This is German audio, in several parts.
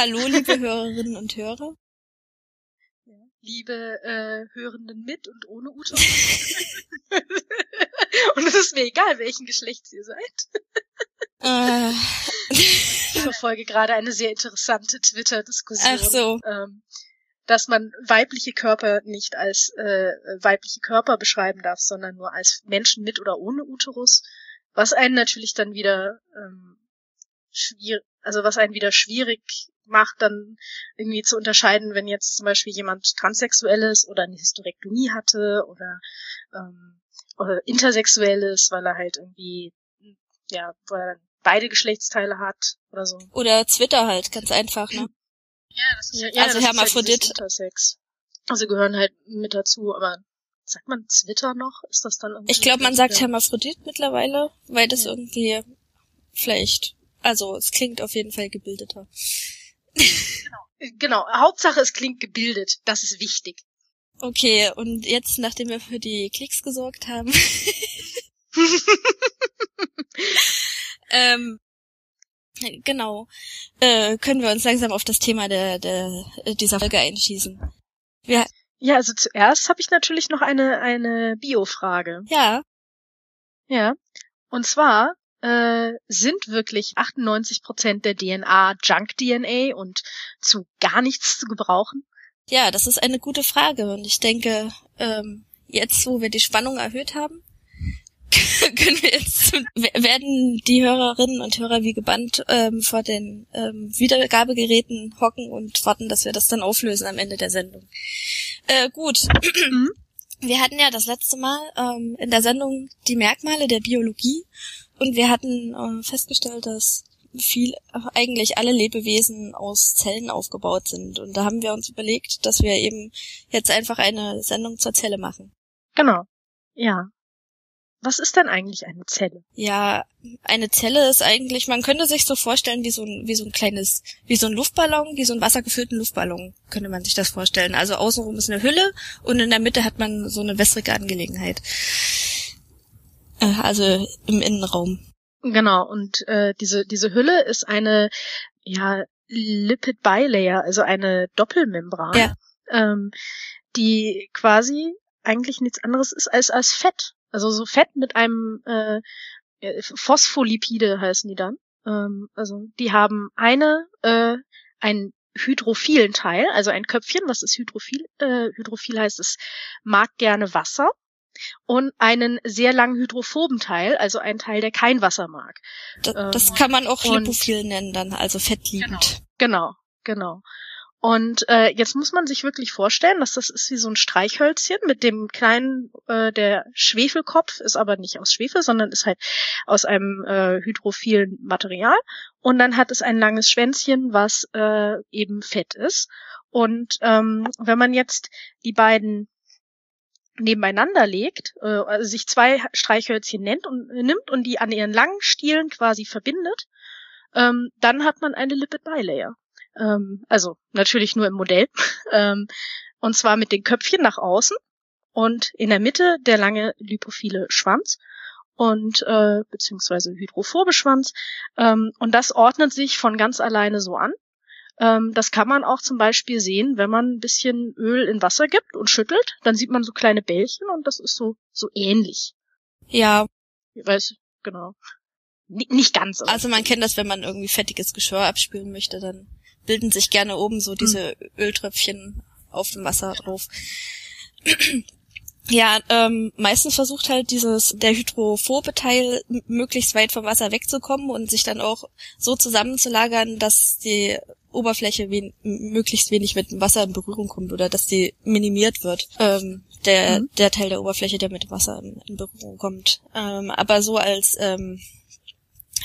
Hallo, liebe Hörerinnen und Hörer. Liebe äh, Hörenden mit und ohne Uterus. und es ist mir egal, welchen Geschlechts ihr seid. Äh, Ich verfolge gerade eine sehr interessante Twitter-Diskussion. ach so. ähm, dass man weibliche Körper nicht als äh, weibliche Körper beschreiben darf, sondern nur als Menschen mit oder ohne Uterus, was einen natürlich dann wieder ähm, schwierig, also was einen wieder schwierig macht, dann irgendwie zu unterscheiden, wenn jetzt zum Beispiel jemand transsexuell ist oder eine Hysterektomie hatte oder, ähm, oder intersexuell ist, weil er halt irgendwie ja, weil er beide Geschlechtsteile hat oder so. Oder Twitter halt, ganz einfach, ne? Ja, das ist Also Hermaphrodit. Halt Intersex. Also gehören halt mit dazu, aber sagt man Twitter noch? Ist das dann irgendwie Ich glaube, man sagt ja. Hermaphrodit mittlerweile, weil das Ja. irgendwie vielleicht, also es klingt auf jeden Fall gebildeter. Genau, Hauptsache es klingt gebildet. Das ist wichtig. Okay, und jetzt, nachdem wir für die Klicks gesorgt haben, ähm, genau, äh, können wir uns langsam auf das Thema der, der dieser Folge einschießen. Wir, Ja, also zuerst habe ich natürlich noch eine, eine Bio-Frage. ja, Ja. Und zwar äh, sind wirklich 98 Prozent der DNA Junk-DNA und zu gar nichts zu gebrauchen? ja, das ist eine gute Frage und ich denke, ähm, jetzt, wo wir die Spannung erhöht haben, können wir jetzt werden die Hörerinnen und Hörer wie gebannt ähm, vor den ähm, Wiedergabegeräten hocken und warten, dass wir das dann auflösen am Ende der Sendung. Äh, gut. Wir hatten ja das letzte Mal ähm, in der Sendung die Merkmale der Biologie und wir hatten äh, festgestellt, dass viel eigentlich alle Lebewesen aus Zellen aufgebaut sind und da haben wir uns überlegt, dass wir eben jetzt einfach eine Sendung zur Zelle machen. Genau. Ja. Was ist denn eigentlich eine Zelle? Ja, eine Zelle ist eigentlich, man könnte sich so vorstellen wie so ein, wie so ein kleines, wie so ein Luftballon, wie so ein wassergefüllten Luftballon, könnte man sich das vorstellen. Also außenrum ist eine Hülle und in der Mitte hat man so eine wässrige Angelegenheit. Äh, Also im Innenraum. Genau, und äh, diese, diese Hülle ist eine ja, Lipid Bilayer, also eine Doppelmembran, Ja. ähm, die quasi eigentlich nichts anderes ist als als Fett. Also so Fett mit einem äh, äh, Phospholipide heißen die dann. Ähm, also die haben eine äh, einen hydrophilen Teil, also ein Köpfchen, was ist hydrophil? Äh, hydrophil heißt, es mag gerne Wasser und einen sehr langen hydrophoben Teil, also einen Teil, der kein Wasser mag. Da, das Ähm, kann man auch lipophil nennen dann, also fettliebend. Genau, genau. Und äh, jetzt muss man sich wirklich vorstellen, dass das ist wie so ein Streichhölzchen mit dem kleinen, äh, der Schwefelkopf ist aber nicht aus Schwefel, sondern ist halt aus einem äh, hydrophilen Material. Und dann hat es ein langes Schwänzchen, was äh, eben fett ist. Und ähm, wenn man jetzt die beiden nebeneinander legt, äh, also sich zwei Streichhölzchen nennt und, äh, nimmt und die an ihren langen Stielen quasi verbindet, ähm, dann hat man eine Lipid Bilayer. Ähm, also natürlich nur im Modell. ähm, und zwar mit den Köpfchen nach außen und in der Mitte der lange lipophile Schwanz und äh, beziehungsweise hydrophobe Schwanz. Ähm, und das ordnet sich von ganz alleine so an. Ähm, das kann man auch zum Beispiel sehen, wenn man ein bisschen Öl in Wasser gibt und schüttelt, dann sieht man so kleine Bällchen und das ist so so ähnlich. Ja, Ich weiß, genau. N nicht ganz. also man kennt das, wenn man irgendwie fettiges Geschirr abspülen möchte, dann bilden sich gerne oben so diese Öltröpfchen auf dem Wasser drauf. Ja, ähm, meistens versucht halt dieses der hydrophobe Teil möglichst weit vom Wasser wegzukommen und sich dann auch so zusammenzulagern, dass die Oberfläche wen möglichst wenig mit dem Wasser in Berührung kommt oder dass die minimiert wird. Ähm, der, Mhm. der Teil der Oberfläche, der mit dem Wasser in, in Berührung kommt. Ähm, aber so als ähm,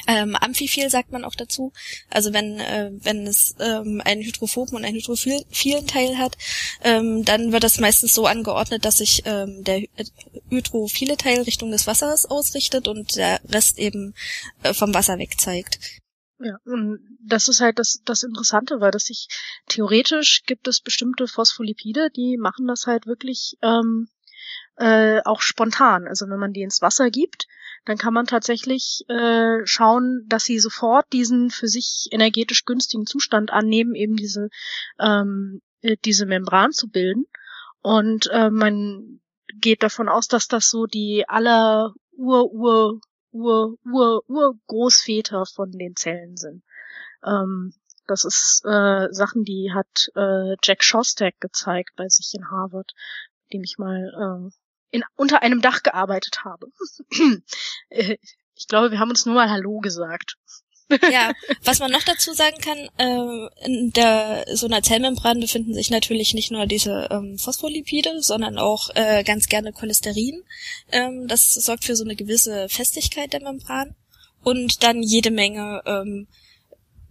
ähm, Amphiphil sagt man auch dazu. Also wenn äh, wenn es ähm, einen hydrophoben und einen hydrophilen Teil hat, ähm, dann wird das meistens so angeordnet, dass sich ähm, der hy- hydrophile Teil Richtung des Wassers ausrichtet und der Rest eben äh, vom Wasser weg zeigt. Ja, und das ist halt das, das Interessante, weil das sich theoretisch gibt es bestimmte Phospholipide, die machen das halt wirklich ähm, äh, auch spontan. Also wenn man die ins Wasser gibt, dann kann man tatsächlich äh, schauen, dass sie sofort diesen für sich energetisch günstigen Zustand annehmen, eben diese ähm, äh, diese Membran zu bilden. Und äh, man geht davon aus, dass das so die aller Ur Ur Ur Ur Ur Großväter von den Zellen sind. Ähm, das ist äh, Sachen, die hat äh, Jack Shostak gezeigt bei sich in Harvard, dem ich mal äh, in, unter einem Dach gearbeitet habe. Äh, ich glaube, wir haben uns nur mal Hallo gesagt. ja, was man noch dazu sagen kann, äh, in der so einer Zellmembran befinden sich natürlich nicht nur diese ähm, Phospholipide, sondern auch äh, ganz gerne Cholesterin. Ähm, das sorgt für so eine gewisse Festigkeit der Membran und dann jede Menge ähm,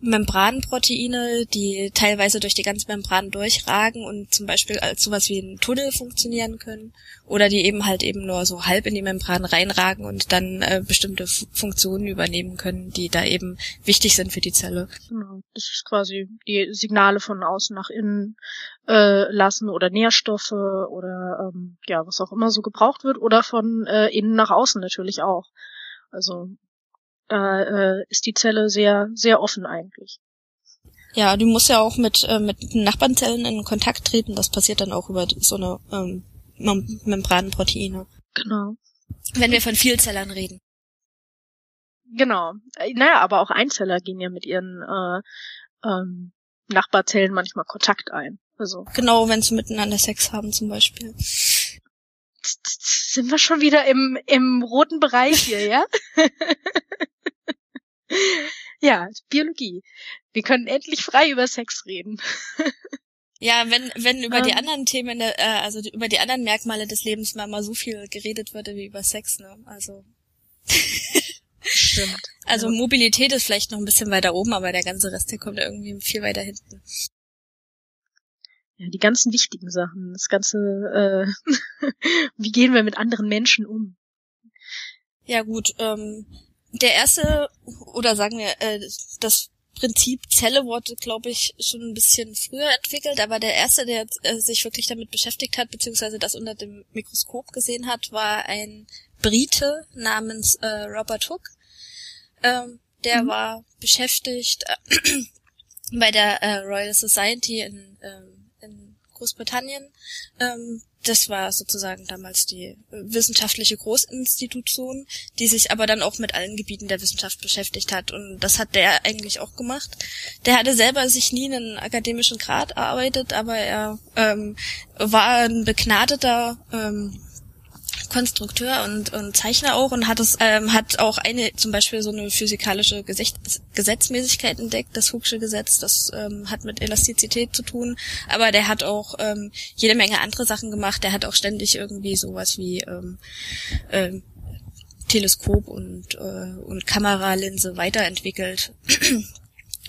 Membranproteine, die teilweise durch die ganze Membran durchragen und zum Beispiel als sowas wie ein Tunnel funktionieren können oder die eben halt eben nur so halb in die Membran reinragen und dann äh, bestimmte F Funktionen übernehmen können, die da eben wichtig sind für die Zelle. Genau, das ist quasi die Signale von außen nach innen äh, lassen oder Nährstoffe oder ähm, ja was auch immer so gebraucht wird oder von äh, innen nach außen natürlich auch. Also äh, ist die Zelle sehr, sehr offen eigentlich. Ja, du musst ja auch mit, äh, mit Nachbarnzellen in Kontakt treten. Das passiert dann auch über so eine ähm, Mem Membranproteine. Genau. Wenn wir von Vielzellern reden. Genau. Äh, naja, aber auch Einzeller gehen ja mit ihren äh, ähm, Nachbarzellen manchmal Kontakt ein. Also. Genau, wenn sie miteinander Sex haben zum Beispiel. Sind wir schon wieder im, im roten Bereich hier, ja? ja, Biologie. Wir können endlich frei über Sex reden. Ja, wenn, wenn über um, die ähm. anderen Themen, äh, also über die anderen Merkmale des Lebens mal, mal so viel geredet würde wie über Sex, ne? Also. Stimmt. Also ja. Mobilität ist vielleicht noch ein bisschen weiter oben, aber der ganze Rest, der kommt irgendwie viel weiter hinten. Ja, die ganzen wichtigen Sachen, das ganze, äh, wie gehen wir mit anderen Menschen um? Ja gut, ähm, der erste, oder sagen wir, äh, das Prinzip Zelle wurde, glaube ich, schon ein bisschen früher entwickelt, aber der erste, der äh, sich wirklich damit beschäftigt hat, beziehungsweise das unter dem Mikroskop gesehen hat, war ein Brite namens äh, Robert Hooke. Ähm, der mhm. war beschäftigt äh, bei der äh, Royal Society in, ähm, in Großbritannien ähm, das war sozusagen damals die äh, wissenschaftliche Großinstitution, die sich aber dann auch mit allen Gebieten der Wissenschaft beschäftigt hat. Und das hat der eigentlich auch gemacht. Der hatte selber sich nie einen akademischen Grad erarbeitet, aber er ähm, war ein begnadeter ähm, Konstrukteur und, und Zeichner auch und hat es ähm, hat auch eine zum Beispiel so eine physikalische Gesetz Gesetzmäßigkeit entdeckt, das Hooke'sche Gesetz, das ähm, hat mit Elastizität zu tun, aber der hat auch ähm, jede Menge andere Sachen gemacht, der hat auch ständig irgendwie sowas wie ähm, ähm, Teleskop und, äh, und Kameralinse weiterentwickelt.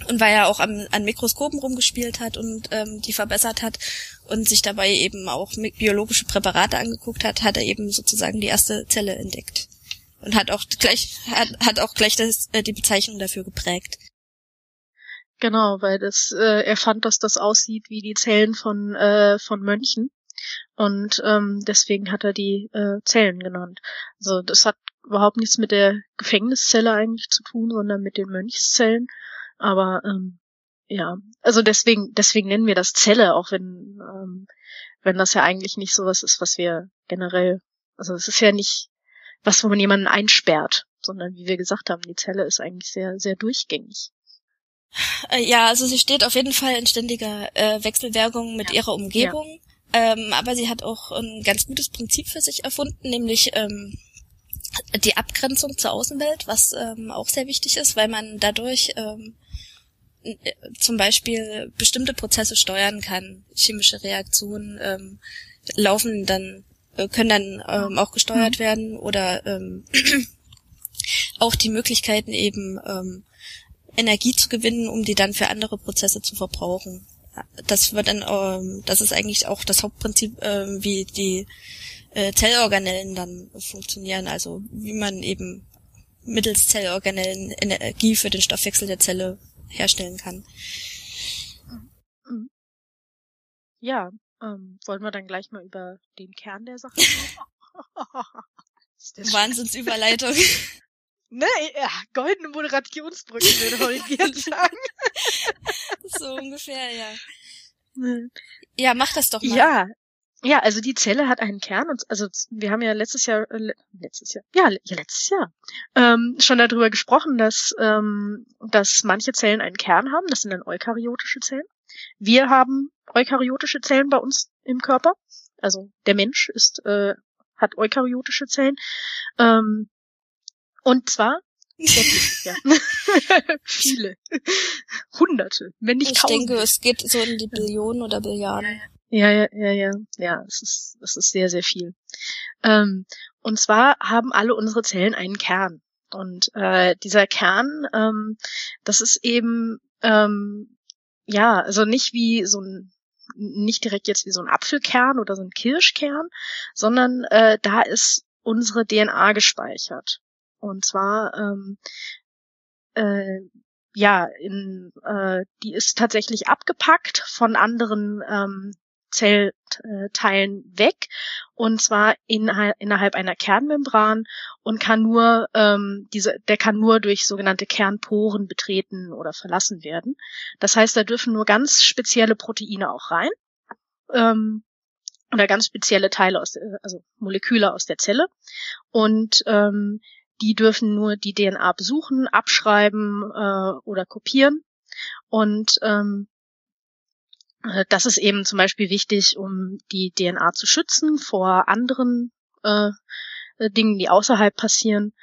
und weil er auch am, an Mikroskopen rumgespielt hat und ähm, die verbessert hat und sich dabei eben auch biologische Präparate angeguckt hat, hat er eben sozusagen die erste Zelle entdeckt und hat auch gleich hat, hat auch gleich das, äh, die Bezeichnung dafür geprägt. Genau, weil das äh, er fand, dass das aussieht wie die Zellen von äh, von Mönchen und ähm, deswegen hat er die äh, Zellen genannt. Also das hat überhaupt nichts mit der Gefängniszelle eigentlich zu tun, sondern mit den Mönchszellen aber ähm, ja, also deswegen, deswegen nennen wir das Zelle, auch wenn, ähm, wenn das ja eigentlich nicht sowas ist, was wir generell, also es ist ja nicht was, wo man jemanden einsperrt, sondern wie wir gesagt haben, die Zelle ist eigentlich sehr, sehr durchgängig. Äh, ja, also sie steht auf jeden Fall in ständiger äh, Wechselwirkung mit ja. ihrer Umgebung, ja. ähm, aber sie hat auch ein ganz gutes Prinzip für sich erfunden, nämlich ähm, die Abgrenzung zur Außenwelt, was ähm, auch sehr wichtig ist, weil man dadurch ähm, zum Beispiel bestimmte Prozesse steuern kann. Chemische Reaktionen ähm, laufen dann, äh, können dann ähm, auch gesteuert mhm. werden oder ähm, auch die Möglichkeiten eben ähm, Energie zu gewinnen, um die dann für andere Prozesse zu verbrauchen. Das wird dann, ähm, das ist eigentlich auch das Hauptprinzip, ähm, wie die äh, Zellorganellen dann funktionieren, also wie man eben mittels Zellorganellen Energie für den Stoffwechsel der Zelle herstellen kann. Ja, ähm, wollen wir dann gleich mal über den Kern der Sache reden? Wahnsinnsüberleitung. Ne, ja, goldene Moderationsbrücke, würde Holger sagen. so ungefähr, ja. Ja, mach das doch mal. Ja, ja, also die Zelle hat einen Kern und also wir haben ja letztes Jahr, äh, letztes Jahr, ja, ja letztes Jahr ähm, schon darüber gesprochen, dass ähm, dass manche Zellen einen Kern haben. Das sind dann eukaryotische Zellen. Wir haben eukaryotische Zellen bei uns im Körper. Also der Mensch ist äh, hat eukaryotische Zellen. Ähm, und zwar ja. viele, hunderte, wenn nicht ich tausende. Ich denke, es geht so in die Billionen oder Billiarden. Ja, ja, ja, ja, ja, es ist, es ist sehr, sehr viel. Ähm, und zwar haben alle unsere Zellen einen Kern. Und äh, dieser Kern, ähm, das ist eben, ähm, ja, also nicht wie so ein, nicht direkt jetzt wie so ein Apfelkern oder so ein Kirschkern, sondern äh, da ist unsere DNA gespeichert. Und zwar, ähm, äh, ja, in, äh, die ist tatsächlich abgepackt von anderen ähm, Zellteilen weg und zwar in, innerhalb einer Kernmembran und kann nur ähm, diese der kann nur durch sogenannte Kernporen betreten oder verlassen werden. Das heißt, da dürfen nur ganz spezielle Proteine auch rein ähm, oder ganz spezielle Teile aus der, also Moleküle aus der Zelle und ähm, die dürfen nur die DNA besuchen, abschreiben äh, oder kopieren und ähm, äh, das ist eben zum Beispiel wichtig, um die DNA zu schützen vor anderen äh, äh, Dingen, die außerhalb passieren.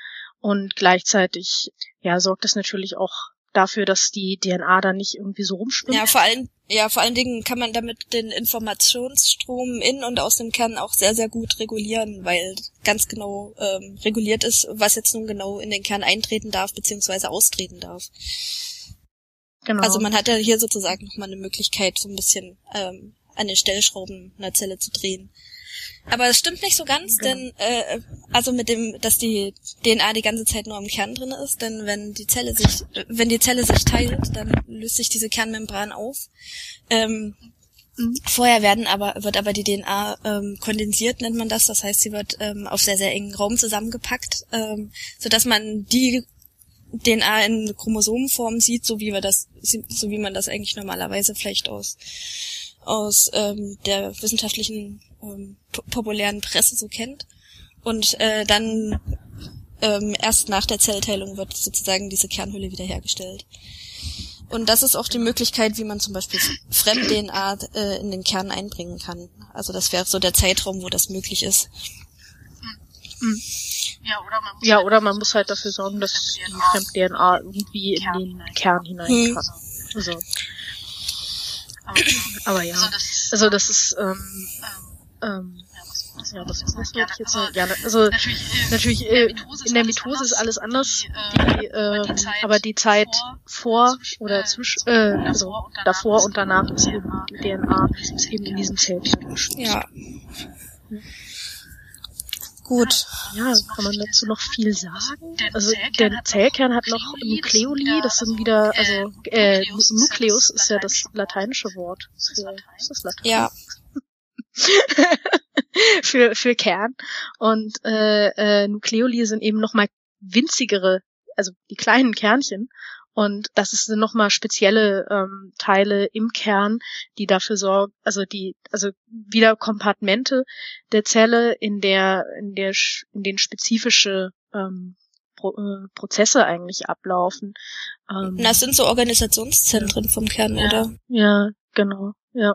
Und gleichzeitig ja, sorgt es natürlich auch dafür, dass die DNA dann nicht irgendwie so rumschwimmt. Ja, vor allem, ja, vor allen Dingen kann man damit den Informationsstrom in und aus dem Kern auch sehr, sehr gut regulieren, weil ganz genau ähm, reguliert ist, was jetzt nun genau in den Kern eintreten darf, beziehungsweise austreten darf. Genau. Also man hat ja hier sozusagen nochmal eine Möglichkeit, so ein bisschen ähm, an den Stellschrauben einer Zelle zu drehen. Aber es stimmt nicht so ganz, genau. denn äh, also mit dem, dass die DNA die ganze Zeit nur im Kern drin ist, denn wenn die Zelle sich, wenn die Zelle sich teilt, dann löst sich diese Kernmembran auf. Ähm, mhm. Vorher werden aber wird aber die DNA ähm, kondensiert, nennt man das. Das heißt, sie wird ähm, auf sehr sehr engen Raum zusammengepackt, ähm, so dass man die DNA in Chromosomenform sieht, so wie wir das, so wie man das eigentlich normalerweise vielleicht aus aus ähm, der wissenschaftlichen ähm, populären Presse so kennt. Und äh, dann ähm, erst nach der Zellteilung wird sozusagen diese Kernhülle wiederhergestellt. Und das ist auch die Möglichkeit, wie man zum Beispiel Fremd-DNA äh, in den Kern einbringen kann. Also das wäre so der Zeitraum, wo das möglich ist. Mhm. Ja, oder man muss, ja, halt, oder man muss halt dafür sorgen, dass die Fremd-DNA irgendwie in den Kern hinein hm. kann. Also. Aber ja, also das ist, ähm, ähm, ja, was, was wollte ich jetzt noch? Ja, also natürlich, äh, in der Mitose ist alles anders, die, äh, aber die Zeit vor oder zwischen, äh, also davor und danach ist eben die DNA eben in diesem Zellkern Ja. Gut. Ja, kann man dazu noch viel sagen? Also der Zellkern hat noch Nukleoli, das sind wieder, also äh, Nukleus ist ja das lateinische Wort für, ist das Latein? Ja. für, für Kern. Und äh, äh, Nukleoli sind eben nochmal winzigere, also die kleinen Kernchen. Und das sind nochmal spezielle ähm, Teile im Kern, die dafür sorgen, also die, also wieder Kompartmente der Zelle, in der, in der, in den spezifische ähm, Pro, äh, Prozesse eigentlich ablaufen. Ähm, das sind so Organisationszentren vom Kern, ja, oder? Ja, genau, ja.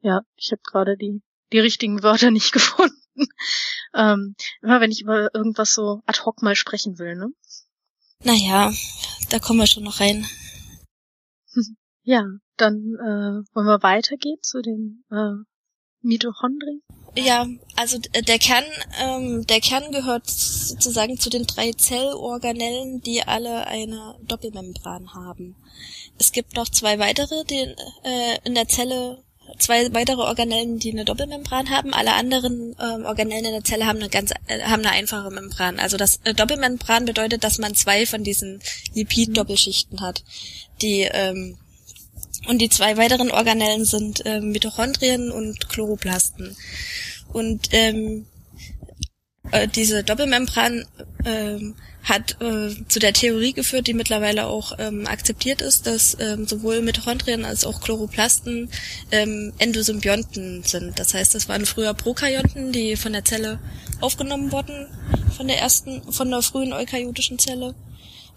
Ja, ich habe gerade die, die richtigen Wörter nicht gefunden. ähm, immer wenn ich über irgendwas so ad hoc mal sprechen will, ne? Naja, da kommen wir schon noch rein. Ja, dann äh, wollen wir weitergehen zu den äh, Mitochondrien. Ja, also der Kern, ähm, der Kern gehört sozusagen zu den drei Zellorganellen, die alle eine Doppelmembran haben. Es gibt noch zwei weitere, die äh, in der Zelle zwei weitere Organellen, die eine Doppelmembran haben. Alle anderen ähm, Organellen in der Zelle haben eine ganz äh, haben eine einfache Membran. Also das äh, Doppelmembran bedeutet, dass man zwei von diesen Lipid-Doppelschichten hat. Die ähm, und die zwei weiteren Organellen sind ähm, Mitochondrien und Chloroplasten. Und ähm, äh, diese Doppelmembran äh, hat äh, zu der Theorie geführt, die mittlerweile auch ähm, akzeptiert ist, dass ähm, sowohl Mitochondrien als auch Chloroplasten ähm, Endosymbionten sind. Das heißt, das waren früher Prokaryonten, die von der Zelle aufgenommen wurden, von der ersten, von der frühen eukaryotischen Zelle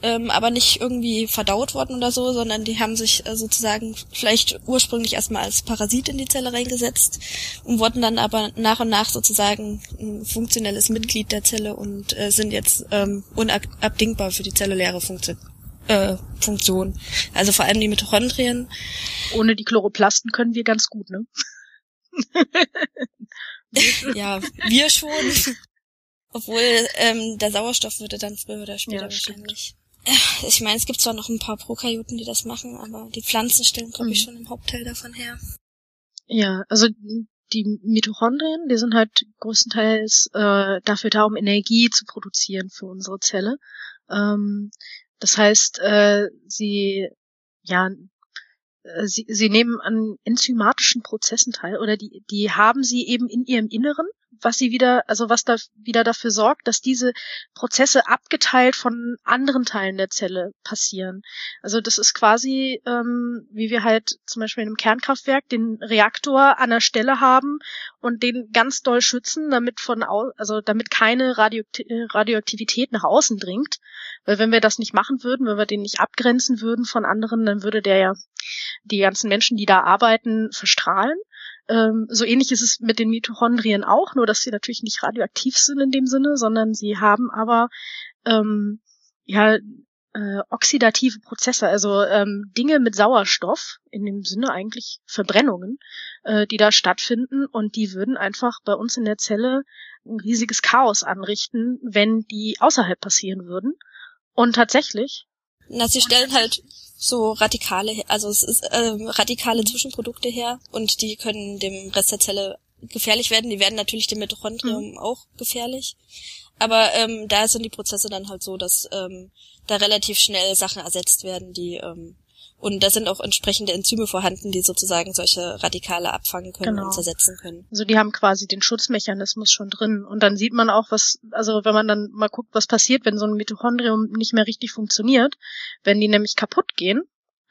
ähm, aber nicht irgendwie verdaut worden oder so, sondern die haben sich äh, sozusagen vielleicht ursprünglich erstmal als Parasit in die Zelle reingesetzt und wurden dann aber nach und nach sozusagen ein funktionelles Mitglied der Zelle und äh, sind jetzt ähm, unabdingbar für die zelluläre Funktion. Äh, Funktion. Also vor allem die Mitochondrien. Ohne die Chloroplasten können wir ganz gut, ne? ja, wir schon. Obwohl ähm, der Sauerstoff würde dann früher oder später ja, wahrscheinlich ich meine, es gibt zwar noch ein paar Prokaryoten, die das machen, aber die Pflanzen stellen, glaube ich, mhm. schon im Hauptteil davon her. Ja, also die Mitochondrien, die sind halt größtenteils äh, dafür da, um Energie zu produzieren für unsere Zelle. Ähm, das heißt, äh, sie ja äh, sie, sie nehmen an enzymatischen Prozessen teil oder die, die haben sie eben in ihrem Inneren was sie wieder, also was da wieder dafür sorgt, dass diese Prozesse abgeteilt von anderen Teilen der Zelle passieren. Also das ist quasi, ähm, wie wir halt zum Beispiel in einem Kernkraftwerk den Reaktor an der Stelle haben und den ganz doll schützen, damit von au also damit keine Radioaktivität nach außen dringt. Weil wenn wir das nicht machen würden, wenn wir den nicht abgrenzen würden von anderen, dann würde der ja die ganzen Menschen, die da arbeiten, verstrahlen. Ähm, so ähnlich ist es mit den Mitochondrien auch, nur dass sie natürlich nicht radioaktiv sind in dem Sinne, sondern sie haben aber ähm, ja äh, oxidative Prozesse, also ähm, Dinge mit Sauerstoff, in dem Sinne eigentlich Verbrennungen, äh, die da stattfinden und die würden einfach bei uns in der Zelle ein riesiges Chaos anrichten, wenn die außerhalb passieren würden. Und tatsächlich. Na, sie stellen halt so radikale, also es ist äh, radikale Zwischenprodukte her und die können dem Rest der Zelle gefährlich werden. Die werden natürlich dem Mitochondrium mhm. auch gefährlich. Aber ähm, da sind die Prozesse dann halt so, dass ähm, da relativ schnell Sachen ersetzt werden, die ähm, und da sind auch entsprechende Enzyme vorhanden, die sozusagen solche Radikale abfangen können genau. und zersetzen können. Also die haben quasi den Schutzmechanismus schon drin. Und dann sieht man auch, was, also wenn man dann mal guckt, was passiert, wenn so ein Mitochondrium nicht mehr richtig funktioniert, wenn die nämlich kaputt gehen.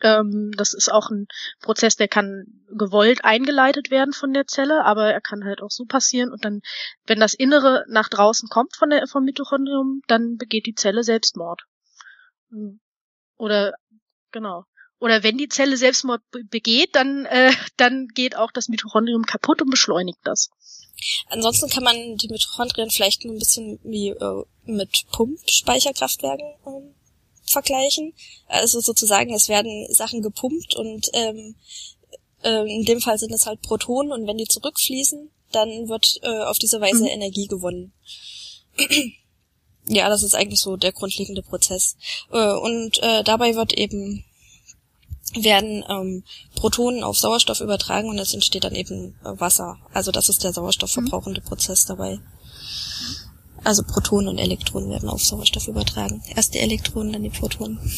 Ähm, das ist auch ein Prozess, der kann gewollt eingeleitet werden von der Zelle, aber er kann halt auch so passieren. Und dann, wenn das Innere nach draußen kommt von der, vom Mitochondrium, dann begeht die Zelle Selbstmord. Oder genau oder wenn die Zelle Selbstmord begeht, dann, äh, dann geht auch das Mitochondrium kaputt und beschleunigt das. Ansonsten kann man die Mitochondrien vielleicht nur ein bisschen wie äh, mit Pumpspeicherkraftwerken ähm, vergleichen. Also sozusagen, es werden Sachen gepumpt und ähm, äh, in dem Fall sind es halt Protonen und wenn die zurückfließen, dann wird äh, auf diese Weise mhm. Energie gewonnen. ja, das ist eigentlich so der grundlegende Prozess. Äh, und äh, dabei wird eben werden ähm, Protonen auf Sauerstoff übertragen und es entsteht dann eben äh, Wasser. Also das ist der sauerstoffverbrauchende Prozess dabei. Also Protonen und Elektronen werden auf Sauerstoff übertragen. Erst die Elektronen, dann die Protonen.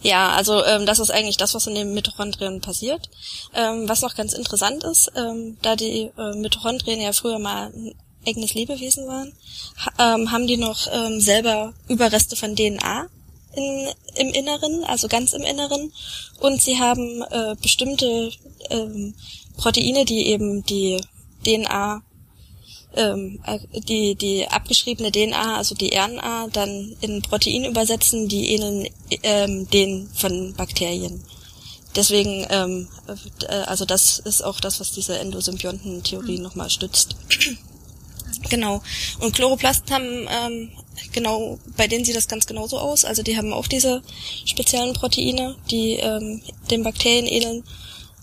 Ja, also ähm, das ist eigentlich das, was in den Mitochondrien passiert. Ähm, was noch ganz interessant ist, ähm, da die äh, Mitochondrien ja früher mal ein eigenes Lebewesen waren, ha ähm, haben die noch ähm, selber Überreste von DNA in, im Inneren, also ganz im Inneren. Und sie haben äh, bestimmte ähm, Proteine, die eben die DNA, ähm, äh, die, die abgeschriebene DNA, also die RNA, dann in Protein übersetzen, die ähneln ähm, den von Bakterien. Deswegen, ähm, äh, also das ist auch das, was diese Endosymbionten-Theorie mhm. nochmal stützt. Genau. Und Chloroplasten haben ähm, genau, bei denen sieht das ganz genauso aus. Also die haben auch diese speziellen Proteine, die ähm, den Bakterien ähneln,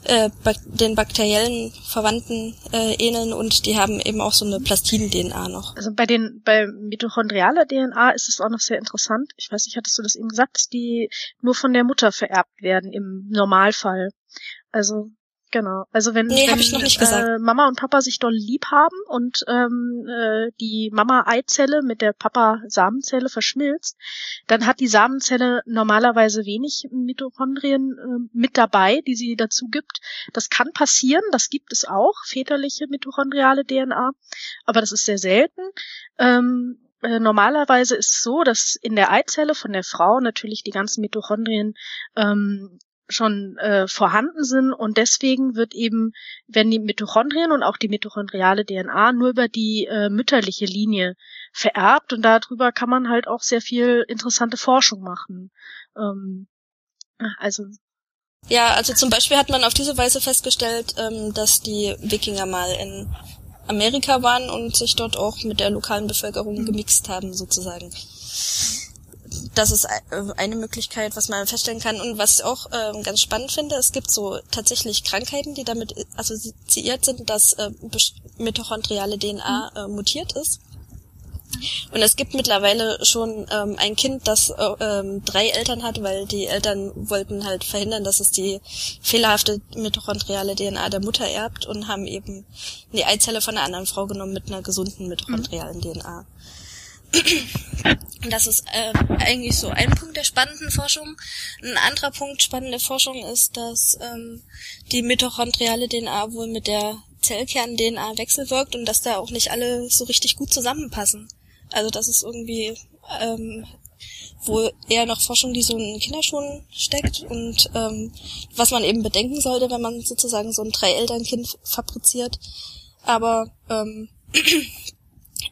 äh, den bakteriellen Verwandten äh, ähneln und die haben eben auch so eine Plastiden-DNA noch. Also bei den bei mitochondrialer DNA ist es auch noch sehr interessant. Ich weiß nicht, hattest du das eben gesagt, dass die nur von der Mutter vererbt werden im Normalfall. Also Genau. Also wenn, nee, wenn. Äh, Mama und Papa sich doll lieb haben und ähm, äh, die Mama-Eizelle mit der Papa-Samenzelle verschmilzt, dann hat die Samenzelle normalerweise wenig Mitochondrien äh, mit dabei, die sie dazu gibt. Das kann passieren, das gibt es auch, väterliche mitochondriale DNA, aber das ist sehr selten. Ähm, äh, normalerweise ist es so, dass in der Eizelle von der Frau natürlich die ganzen Mitochondrien ähm, schon äh, vorhanden sind und deswegen wird eben, werden die Mitochondrien und auch die mitochondriale DNA nur über die äh, mütterliche Linie vererbt und darüber kann man halt auch sehr viel interessante Forschung machen. Ähm, also ja, also zum Beispiel hat man auf diese Weise festgestellt, ähm, dass die Wikinger mal in Amerika waren und sich dort auch mit der lokalen Bevölkerung mhm. gemixt haben, sozusagen das ist äh, eine Möglichkeit, was man feststellen kann. Und was ich auch äh, ganz spannend finde, es gibt so tatsächlich Krankheiten, die damit assoziiert sind, dass äh, mitochondriale DNA äh, mutiert ist. Und es gibt mittlerweile schon ähm, ein Kind, das äh, ähm, drei Eltern hat, weil die Eltern wollten halt verhindern, dass es die fehlerhafte mitochondriale DNA der Mutter erbt und haben eben die Eizelle von einer anderen Frau genommen mit einer gesunden mitochondrialen mhm. DNA. Das ist äh, eigentlich so ein Punkt der spannenden Forschung. Ein anderer Punkt spannender Forschung ist, dass ähm, die mitochondriale DNA wohl mit der Zellkern-DNA wechselwirkt und dass da auch nicht alle so richtig gut zusammenpassen. Also das ist irgendwie ähm, wo eher noch Forschung, die so in Kinderschuhen steckt und ähm, was man eben bedenken sollte, wenn man sozusagen so ein Drei-Eltern-Kind fabriziert. Aber ähm,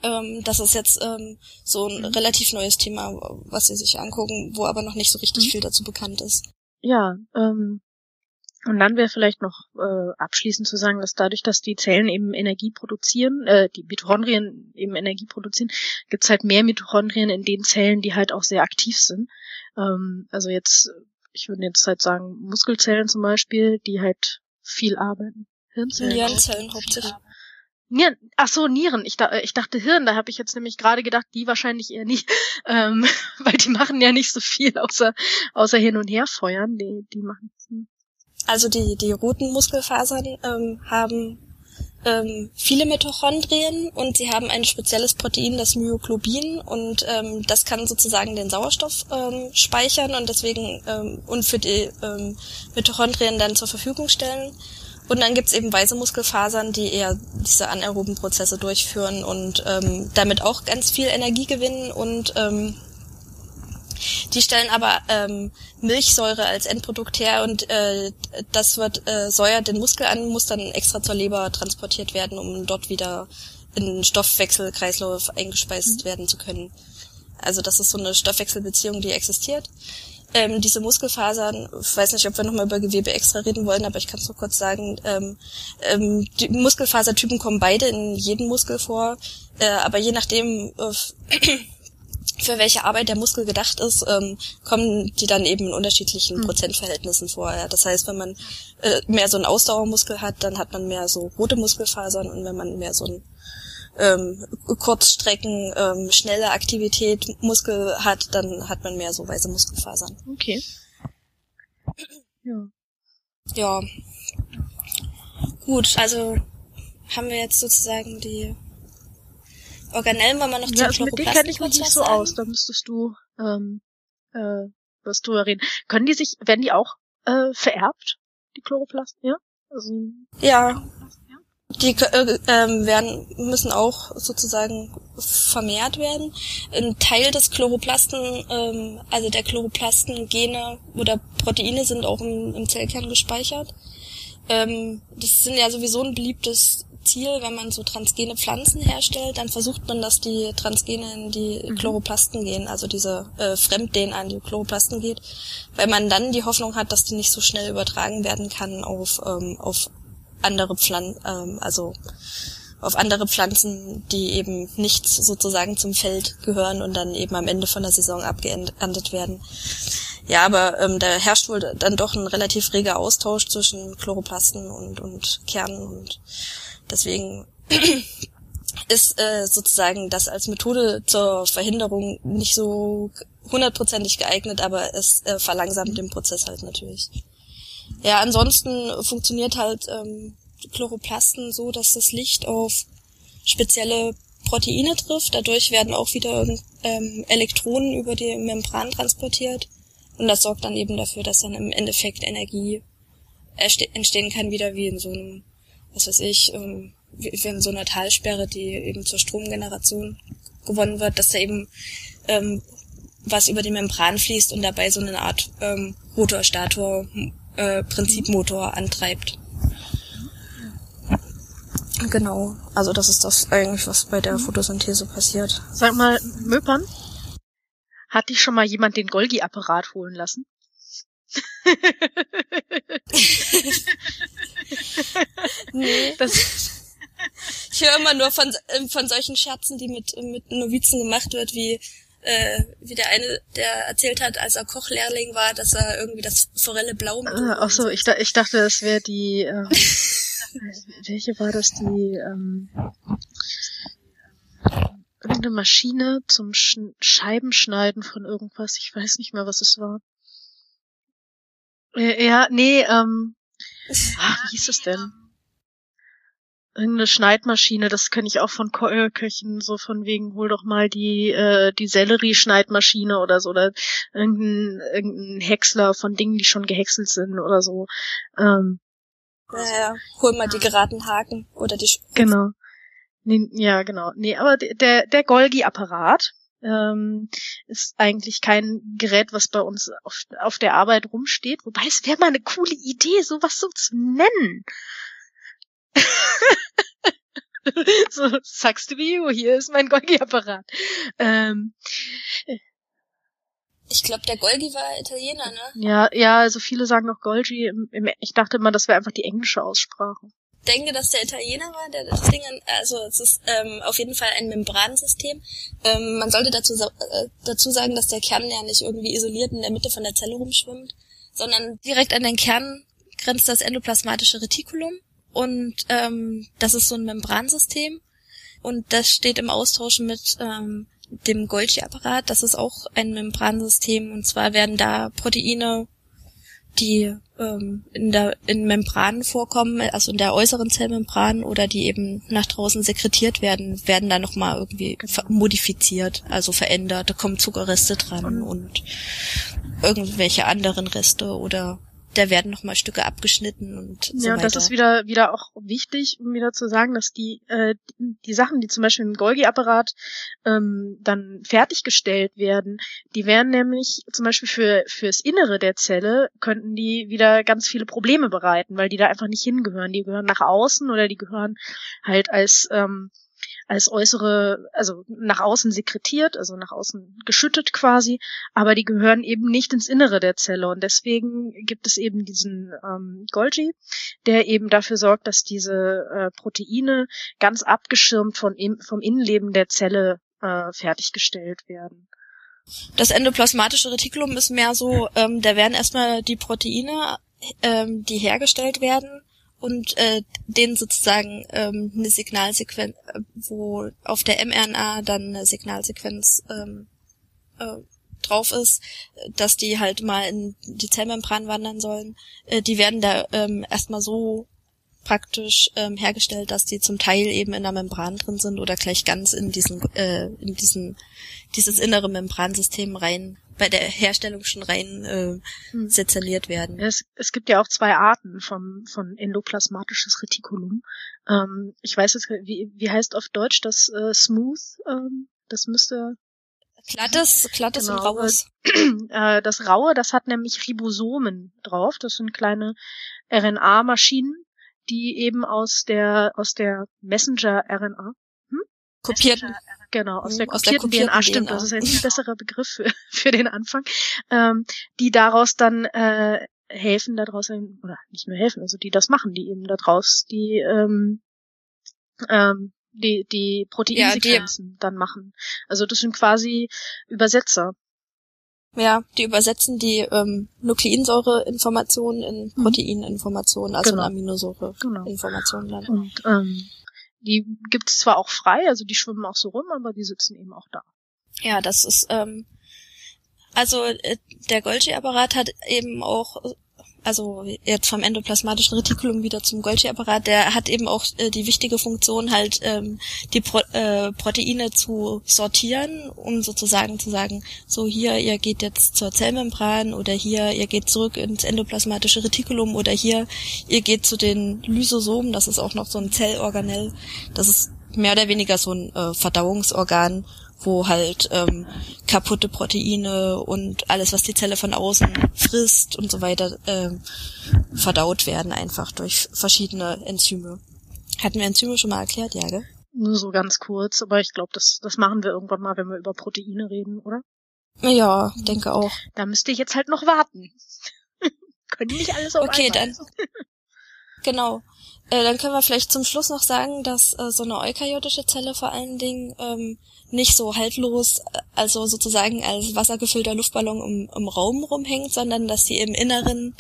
ähm, das ist jetzt ähm, so ein mhm. relativ neues Thema, was sie sich angucken, wo aber noch nicht so richtig mhm. viel dazu bekannt ist. Ja, ähm, und dann wäre vielleicht noch äh, abschließend zu sagen, dass dadurch, dass die Zellen eben Energie produzieren, äh, die Mitochondrien eben Energie produzieren, gibt's halt mehr Mitochondrien in den Zellen, die halt auch sehr aktiv sind. Ähm, also jetzt, ich würde jetzt halt sagen, Muskelzellen zum Beispiel, die halt viel arbeiten. Hirnzellen. Hirnzellen hauptsächlich. Nieren, ach so, Nieren. Ich, da, ich dachte Hirn, da habe ich jetzt nämlich gerade gedacht, die wahrscheinlich eher nicht, ähm, weil die machen ja nicht so viel außer, außer hin und her feuern. Die, die machen. Also die, die roten Muskelfasern ähm, haben ähm, viele Mitochondrien und sie haben ein spezielles Protein, das Myoglobin, und ähm, das kann sozusagen den Sauerstoff ähm, speichern und deswegen ähm, und für die ähm, Mitochondrien dann zur Verfügung stellen. Und dann gibt's eben weiße Muskelfasern, die eher diese anaeroben Prozesse durchführen und ähm, damit auch ganz viel Energie gewinnen und ähm, die stellen aber ähm, Milchsäure als Endprodukt her und äh, das wird äh, säuert den Muskel an, muss dann extra zur Leber transportiert werden, um dort wieder in Stoffwechselkreislauf eingespeist mhm. werden zu können. Also das ist so eine Stoffwechselbeziehung, die existiert ähm, diese Muskelfasern, ich weiß nicht, ob wir nochmal über Gewebe extra reden wollen, aber ich kann es nur kurz sagen, ähm, ähm, die Muskelfasertypen kommen beide in jedem Muskel vor, äh, aber je nachdem, äh, für welche Arbeit der Muskel gedacht ist, ähm, kommen die dann eben in unterschiedlichen mhm. Prozentverhältnissen vor. Ja. Das heißt, wenn man äh, mehr so einen Ausdauermuskel hat, dann hat man mehr so rote Muskelfasern und wenn man mehr so ein ähm, Kurzstrecken, ähm, schnelle Aktivität Muskel hat, dann hat man mehr so weiße Muskelfasern. Okay. Ja. Ja. Gut, also haben wir jetzt sozusagen die Organellen, wenn man noch ja, also mit denen kenne ich mich nicht so sagen? aus. Da müsstest du ähm, äh, was drüber reden. Können die sich, werden die auch äh, vererbt, die Chloroplasten, ja? Also, ja, die äh, äh, werden, müssen auch sozusagen vermehrt werden. Ein Teil des Chloroplasten, ähm, also der Chloroplastengene oder Proteine sind auch im, im Zellkern gespeichert. Ähm, das sind ja sowieso ein beliebtes Ziel, wenn man so transgene Pflanzen herstellt, dann versucht man, dass die Transgene in die mhm. Chloroplasten gehen, also diese äh, Fremd-DNA in die Chloroplasten geht, weil man dann die Hoffnung hat, dass die nicht so schnell übertragen werden kann auf, ähm, auf andere Pflanzen, ähm, also auf andere Pflanzen, die eben nicht sozusagen zum Feld gehören und dann eben am Ende von der Saison abgeerntet werden. Ja, aber ähm, da herrscht wohl dann doch ein relativ reger Austausch zwischen Chloroplasten und, und Kernen und deswegen ist äh, sozusagen das als Methode zur Verhinderung nicht so hundertprozentig geeignet, aber es äh, verlangsamt den Prozess halt natürlich. Ja, ansonsten funktioniert halt ähm, Chloroplasten so, dass das Licht auf spezielle Proteine trifft. Dadurch werden auch wieder ähm, Elektronen über die Membran transportiert. Und das sorgt dann eben dafür, dass dann im Endeffekt Energie entstehen kann, wieder wie in so einem, was weiß ich, ähm, wie in so einer Talsperre, die eben zur Stromgeneration gewonnen wird, dass da eben ähm, was über die Membran fließt und dabei so eine Art ähm, Rotorstator äh, Prinzipmotor antreibt. Genau, also das ist das eigentlich, was bei der. Photosynthese passiert. Sag mal, Möpern, hat dich schon mal jemand den Golgi-Apparat holen lassen? nee. Das ich höre immer nur von, äh, von solchen Scherzen, die mit, mit Novizen gemacht wird, wie, äh, wie der eine, der erzählt hat, als er Kochlehrling war, dass er irgendwie das Forelle Blau mit ah, Ach so, ich, ich dachte, es wäre die, äh, welche war das, die, ähm, irgendeine Maschine zum Sch Scheibenschneiden von irgendwas. Ich weiß nicht mehr, was es war. Äh, ja, nee, ähm, ach, wie hieß es denn? Irgendeine Schneidmaschine, das kenne ich auch von äh, Köchen, so von wegen, hol doch mal die, äh, die Sellerie-Schneidmaschine oder so, oder irgendein, irgendein Häcksler von Dingen, die schon gehäckselt sind oder so. Ähm, ja, hol mal die geraden Haken oder die. Sch genau. Nee, ja, genau. Nee, aber der, der Golgi-Apparat ähm, ist eigentlich kein Gerät, was bei uns auf, auf der Arbeit rumsteht. Wobei es wäre mal eine coole Idee, sowas so zu nennen. So, sagst du wie, hier ist mein Golgi-Apparat. Ähm, ich glaube, der Golgi war Italiener, ne? Ja, ja, also viele sagen auch Golgi. Ich dachte immer, das wäre einfach die englische Aussprache denke, dass der Italiener war, der das Ding, also es ist ähm, auf jeden Fall ein Membransystem. Ähm, man sollte dazu, äh, dazu sagen, dass der Kern ja nicht irgendwie isoliert in der Mitte von der Zelle rumschwimmt, sondern direkt an den Kern grenzt das endoplasmatische Retikulum und ähm, das ist so ein Membransystem und das steht im Austausch mit ähm, dem Golgi-Apparat. Das ist auch ein Membransystem und zwar werden da Proteine die ähm, in der in Membranen vorkommen, also in der äußeren Zellmembran oder die eben nach draußen sekretiert werden, werden dann nochmal irgendwie modifiziert, also verändert. Da kommen Zuckerreste dran und irgendwelche anderen Reste oder da werden nochmal Stücke abgeschnitten und so Ja, weiter. das ist wieder wieder auch wichtig, um wieder zu sagen, dass die äh, die Sachen, die zum Beispiel im Golgi-Apparat ähm, dann fertiggestellt werden, die werden nämlich zum Beispiel für fürs Innere der Zelle könnten die wieder ganz viele Probleme bereiten, weil die da einfach nicht hingehören. Die gehören nach außen oder die gehören halt als ähm, als äußere, also nach außen sekretiert, also nach außen geschüttet quasi, aber die gehören eben nicht ins Innere der Zelle und deswegen gibt es eben diesen ähm, Golgi, der eben dafür sorgt, dass diese äh, Proteine ganz abgeschirmt von, vom Innenleben der Zelle äh, fertiggestellt werden. Das endoplasmatische Retikulum ist mehr so, ähm, da werden erstmal die Proteine, ähm, die hergestellt werden, und äh, denen sozusagen ähm, eine Signalsequenz, wo auf der mRNA dann eine Signalsequenz ähm, äh, drauf ist, dass die halt mal in die Zellmembran wandern sollen, äh, die werden da ähm, erstmal so praktisch ähm, hergestellt, dass die zum Teil eben in der Membran drin sind oder gleich ganz in diesen äh, in diesen dieses innere Membransystem rein bei der Herstellung schon rein äh, hm. werden. Es, es gibt ja auch zwei Arten vom, von endoplasmatisches Retikulum. Ähm, ich weiß jetzt, wie, wie heißt auf Deutsch das äh, Smooth? Ähm, das müsste Glattes, glattes genau. und raues. Äh, das raue, das hat nämlich Ribosomen drauf. Das sind kleine RNA-Maschinen, die eben aus der aus der Messenger-RNA hm? kopierten Genau, aus, mhm, der, aus der kopierten DNA, stimmt, das ist ein viel besserer Begriff für, für den Anfang, ähm, die daraus dann äh, helfen, daraus, oder nicht nur helfen, also die das machen, die eben daraus die, ähm, ähm, die, die Proteinsequenzen ja, dann machen. Also das sind quasi Übersetzer. Ja, die übersetzen die ähm, Nukleinsäureinformationen in mhm. Proteininformationen, also genau. in Aminosäureinformationen dann. Und ähm, die gibt's zwar auch frei, also die schwimmen auch so rum, aber die sitzen eben auch da. Ja, das ist, ähm, also äh, der Golgi-Apparat hat eben auch, also jetzt vom endoplasmatischen Retikulum wieder zum Golgi-Apparat, der hat eben auch äh, die wichtige Funktion, halt ähm, die Pro äh, Proteine zu sortieren, um sozusagen zu sagen, so hier, ihr geht jetzt zur Zellmembran oder hier, ihr geht zurück ins endoplasmatische Retikulum oder hier, ihr geht zu den Lysosomen, das ist auch noch so ein Zellorganell, das ist mehr oder weniger so ein äh, Verdauungsorgan wo halt ähm, kaputte Proteine und alles, was die Zelle von außen frisst und so weiter, ähm, verdaut werden einfach durch verschiedene Enzyme. Hatten wir Enzyme schon mal erklärt, ja, gell? Nur so ganz kurz, aber ich glaube, das, das machen wir irgendwann mal, wenn wir über Proteine reden, oder? Ja, denke auch. Da müsst ihr jetzt halt noch warten. Können nicht alles auf Okay, einmal. dann. Genau. Äh, dann können wir vielleicht zum Schluss noch sagen, dass äh, so eine eukaryotische Zelle vor allen Dingen ähm, nicht so haltlos, äh, also sozusagen als wassergefüllter Luftballon im, im Raum rumhängt, sondern dass sie im Inneren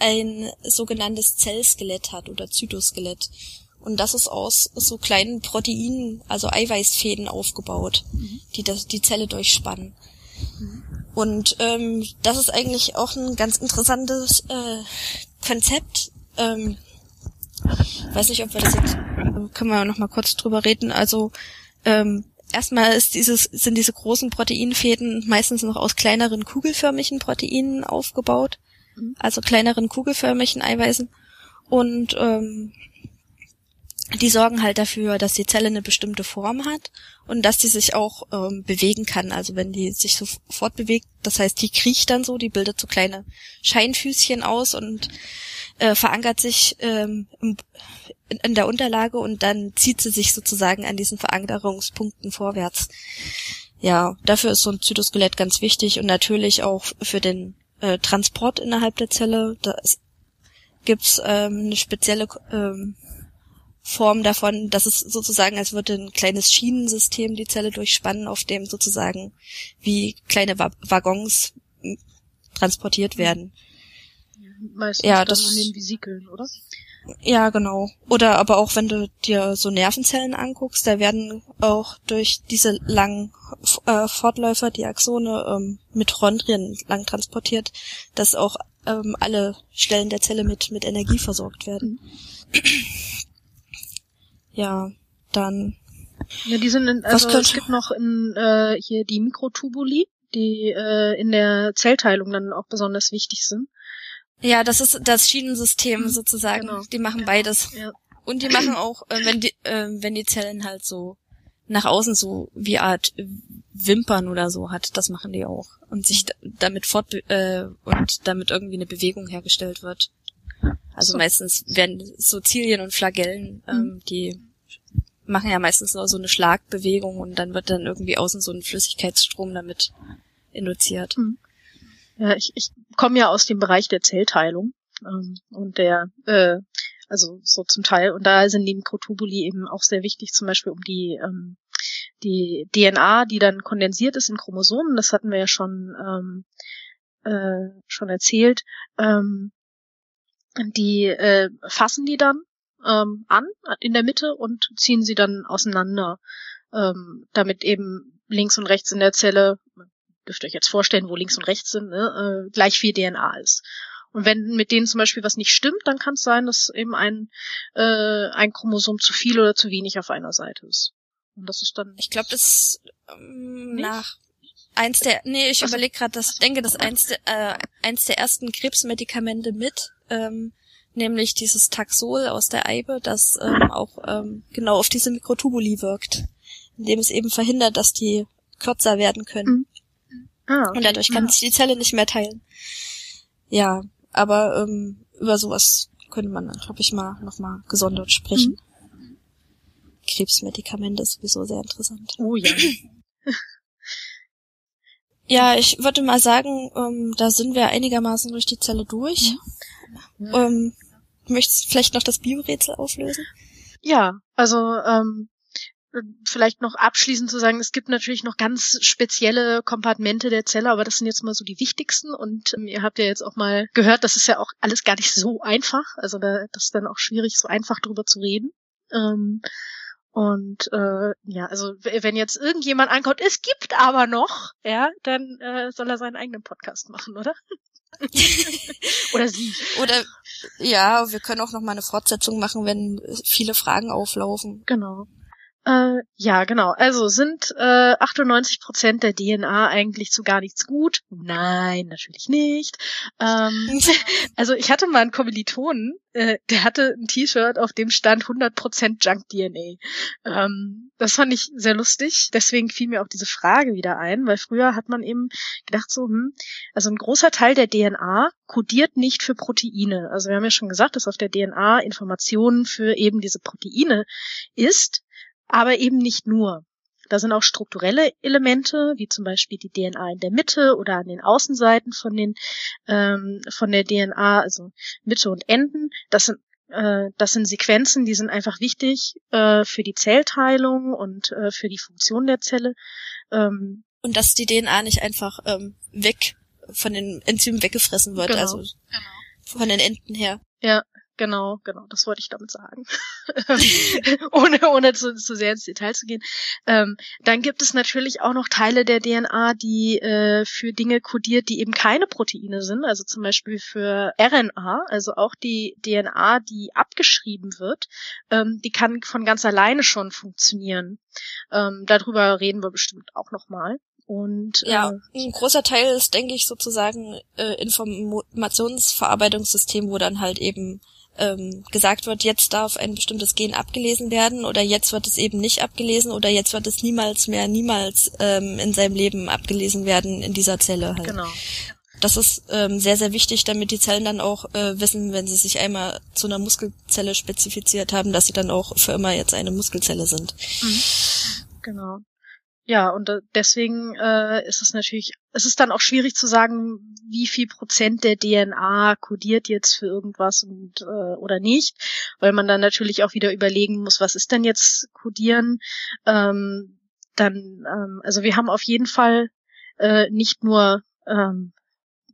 ein sogenanntes Zellskelett hat oder Zytoskelett. Und das ist aus so kleinen Proteinen, also Eiweißfäden aufgebaut, die das, die Zelle durchspannen. Und ähm, das ist eigentlich auch ein ganz interessantes äh, Konzept. Ähm, weiß nicht, ob wir das jetzt können wir noch mal kurz drüber reden. Also ähm, erstmal ist dieses sind diese großen Proteinfäden meistens noch aus kleineren kugelförmigen Proteinen aufgebaut, Mhm. also kleineren kugelförmigen Eiweißen und ähm, die sorgen halt dafür, dass die Zelle eine bestimmte Form hat und dass die sich auch ähm, bewegen kann. Also wenn die sich so fortbewegt, das heißt, die kriecht dann so, die bildet so kleine Scheinfüßchen aus und äh, verankert sich ähm, im, in, der Unterlage und dann zieht sie sich sozusagen an diesen Verankerungspunkten vorwärts. Ja, dafür ist so ein Zytoskelett ganz wichtig und natürlich auch für den äh, Transport innerhalb der Zelle. Da ist- gibt's ähm, eine spezielle ähm, Form davon, dass es sozusagen, als würde ein kleines Schienensystem die Zelle durchspannen, auf dem sozusagen wie kleine Wa Waggons transportiert werden. Meistens Ja, das- in den Vesikeln, oder? Ja, genau. Oder aber auch wenn du dir so Nervenzellen anguckst, da werden auch durch diese langen äh, Fortläufer, die Axone, ähm, Mitochondrien lang transportiert, dass auch ähm, alle Stellen der Zelle mit, mit Energie versorgt werden. Ja, dann Ja, die sind in, also es gibt noch in, äh, hier die Mikrotubuli, die äh, in der Zellteilung dann auch besonders wichtig sind. Ja, das ist das Schienensystem sozusagen. Genau. Die machen beides. Ja. Und die machen auch, äh, wenn die, äh, wenn die Zellen halt so nach außen so wie Art Wimpern oder so hat, das machen die auch. Und sich da- damit fort äh, und damit irgendwie eine Bewegung hergestellt wird. Also So. meistens werden so Zilien und Flagellen, ähm, die machen ja meistens nur so eine Schlagbewegung und dann wird dann irgendwie außen so ein Flüssigkeitsstrom damit induziert. Ja, ich, ich komme ja aus dem Bereich der Zellteilung ähm, und der, äh, also so zum Teil, und da sind die Mikrotubuli eben auch sehr wichtig, zum Beispiel um die, ähm, die DNA, die dann kondensiert ist in Chromosomen, das hatten wir ja schon, ähm, äh, schon erzählt, ähm, die äh, fassen die dann ähm, an in der Mitte und ziehen sie dann auseinander, ähm, damit eben links und rechts in der Zelle dürft ihr euch jetzt vorstellen, wo links und rechts sind, ne, äh, gleich viel DNA ist. Und wenn mit denen zum Beispiel was nicht stimmt, dann kann es sein, dass eben ein, äh, ein Chromosom zu viel oder zu wenig auf einer Seite ist. Und das ist dann Ich glaube, das ähm, Nicht? nach eins der, nee, ich überlege gerade, das denke, das eins der, äh, eins der ersten Krebsmedikamente mit, ähm, nämlich dieses Taxol aus der Eibe, das ähm, auch ähm, genau auf diese Mikrotubuli wirkt, indem es eben verhindert, dass die kürzer werden können. Ah, Und dadurch kann sich die Zelle nicht mehr teilen. Ja, aber ähm, über sowas könnte man dann, glaube ich, mal nochmal gesondert sprechen. Krebsmedikamente ist sowieso sehr interessant. Oh ja. Ja, ich würde mal sagen, ähm, da sind wir einigermaßen durch die Zelle durch. Mhm. Ähm, möchtest du vielleicht noch das Biorätsel auflösen? Ja, also ähm, vielleicht noch abschließend zu sagen, es gibt natürlich noch ganz spezielle Kompartmente der Zelle, aber das sind jetzt mal so die wichtigsten und ähm, ihr habt ja jetzt auch mal gehört, das ist ja auch alles gar nicht so einfach, also da, das ist dann auch schwierig, so einfach drüber zu reden. Ähm, und äh, ja, also wenn jetzt irgendjemand ankommt, es gibt aber noch, ja, dann äh, soll er seinen eigenen Podcast machen, oder? Oder sie. Oder ja, wir können auch noch mal eine Fortsetzung machen, wenn viele Fragen auflaufen. Genau. Äh, ja, genau. Also sind äh, 98 Prozent der DNA eigentlich zu gar nichts gut? Nein, natürlich nicht. Ähm, also ich hatte mal einen Kommilitonen, äh, der hatte ein T-Shirt, auf dem stand 100 Prozent Junk DNA. Ähm, das fand ich sehr lustig. Deswegen fiel mir auch diese Frage wieder ein, weil früher hat man eben gedacht so, hm, also ein großer Teil der DNA kodiert nicht für Proteine. Also wir haben ja schon gesagt, dass auf der DNA Informationen für eben diese Proteine ist aber eben nicht nur. Da sind auch strukturelle Elemente, wie zum Beispiel die DNA in der Mitte oder an den Außenseiten von den ähm, von der DNA, also Mitte und Enden. Das sind äh, das sind Sequenzen, die sind einfach wichtig äh, für die Zellteilung und äh, für die Funktion der Zelle. Ähm, und dass die DNA nicht einfach ähm, weg von den Enzymen weggefressen wird, genau, also genau. von den Enden her. Ja, Genau, genau, das wollte ich damit sagen. ohne ohne zu, zu sehr ins Detail zu gehen. Ähm, dann gibt es natürlich auch noch Teile der DNA, die äh, für Dinge kodiert, die eben keine Proteine sind, also zum Beispiel für RNA, also auch die DNA, die abgeschrieben wird, ähm, die kann von ganz alleine schon funktionieren. Ähm, darüber reden wir bestimmt auch nochmal. Und ja, äh, ein großer Teil ist, denke ich, sozusagen äh, Informationsverarbeitungssystem, wo dann halt eben ähm, gesagt wird, jetzt darf ein bestimmtes Gen abgelesen werden oder jetzt wird es eben nicht abgelesen oder jetzt wird es niemals mehr, niemals ähm, in seinem Leben abgelesen werden in dieser Zelle halt. Genau. Das ist ähm, sehr, sehr wichtig, damit die Zellen dann auch äh, wissen, wenn sie sich einmal zu einer Muskelzelle spezifiziert haben, dass sie dann auch für immer jetzt eine Muskelzelle sind. Mhm. Genau. Ja, und äh, deswegen äh, ist es natürlich, es ist dann auch schwierig zu sagen, wie viel Prozent der DNA kodiert jetzt für irgendwas und äh, oder nicht, weil man dann natürlich auch wieder überlegen muss, was ist denn jetzt kodieren? Ähm, dann, ähm, also wir haben auf jeden Fall äh, nicht nur ähm,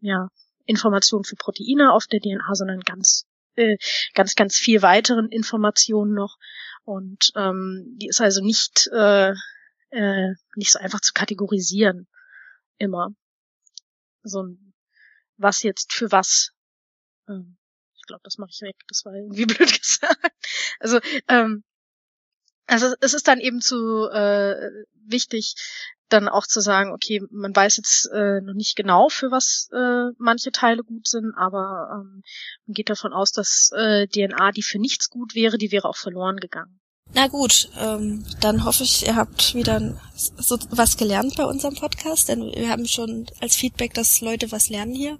ja Informationen für Proteine auf der DNA, sondern ganz äh, ganz ganz viel weiteren Informationen noch und ähm, die ist also nicht äh, äh, nicht so einfach zu kategorisieren. Immer. So ein, was jetzt für was. Ähm, ich glaube, das mache ich weg. Das war irgendwie blöd gesagt. Also, ähm, also es ist dann eben zu äh, wichtig, dann auch zu sagen, okay, man weiß jetzt äh, noch nicht genau, für was äh, manche Teile gut sind, aber ähm, man geht davon aus, dass äh, DNA, die für nichts gut wäre, die wäre auch verloren gegangen. Na gut, ähm, dann hoffe ich, ihr habt wieder so was gelernt bei unserem Podcast, denn wir haben schon als Feedback, dass Leute was lernen hier.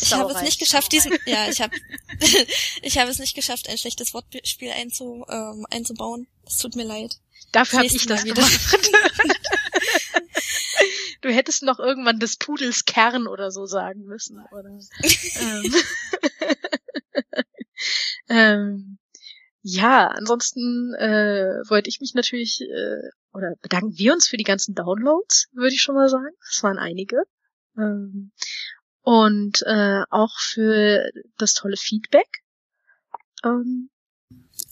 Ich habe es nicht geschafft, diesen, ja, ich habe, ich habe es nicht geschafft, ein schlechtes Wortspiel einzu, ähm, einzubauen. Es tut mir leid. Dafür habe ich das wieder. du hättest noch irgendwann des Pudels Kern oder so sagen müssen, oder? ähm, ähm, ja, ansonsten äh, wollte ich mich natürlich äh, oder bedanken wir uns für die ganzen Downloads, würde ich schon mal sagen. Es waren einige. Ähm, und äh, auch für das tolle Feedback. Ähm,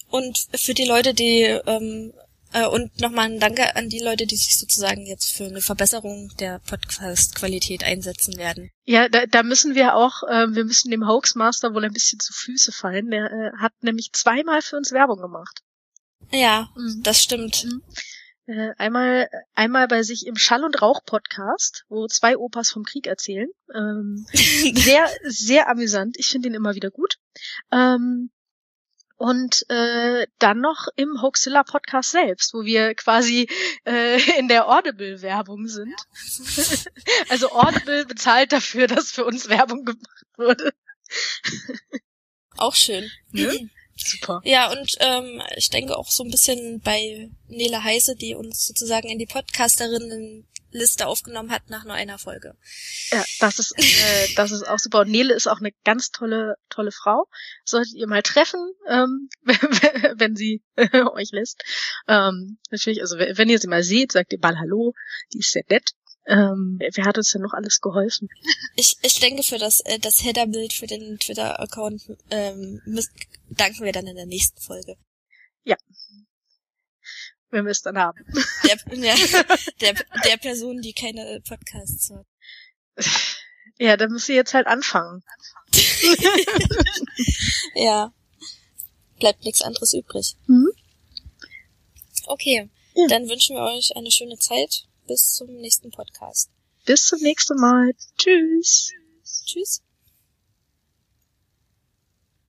und für die Leute, die ähm, äh, und nochmal ein Danke an die Leute, die sich sozusagen jetzt für eine Verbesserung der Podcast-Qualität einsetzen werden. Ja, da, da müssen wir auch, äh, wir müssen dem Hoaxmaster wohl ein bisschen zu Füße fallen. Der äh, hat nämlich zweimal für uns Werbung gemacht. Ja, mhm. das stimmt. Mhm. Äh, einmal, einmal bei sich im Schall- und Rauch-Podcast, wo zwei Opas vom Krieg erzählen. Ähm, sehr, sehr amüsant. Ich finde ihn immer wieder gut. Ähm, und äh, dann noch im Hoaxilla Podcast selbst, wo wir quasi äh, in der Audible-Werbung sind. also Audible bezahlt dafür, dass für uns Werbung gemacht wurde. Auch schön. Ne? Super. Ja, und ähm, ich denke auch so ein bisschen bei Nele Heise, die uns sozusagen in die Podcasterinnen Liste aufgenommen hat nach nur einer Folge. Ja, das ist, äh, das ist auch super. Und Nele ist auch eine ganz tolle, tolle Frau. Solltet ihr mal treffen, ähm, wenn sie euch lässt. Ähm, natürlich, also wenn ihr sie mal seht, sagt ihr mal Hallo. Die ist sehr nett. Ähm, wer hat uns denn noch alles geholfen? Ich, ich denke, für das, äh, das Header-Bild für den Twitter-Account ähm, danken wir dann in der nächsten Folge. Ja, wenn wir es dann haben. Der, ja, der, der Person, die keine Podcasts hört. Ja, dann muss sie jetzt halt anfangen. ja. Bleibt nichts anderes übrig. Mhm. Okay, Ja. dann wünschen wir euch eine schöne Zeit. Bis zum nächsten Podcast. Bis zum nächsten Mal. Tschüss. Tschüss.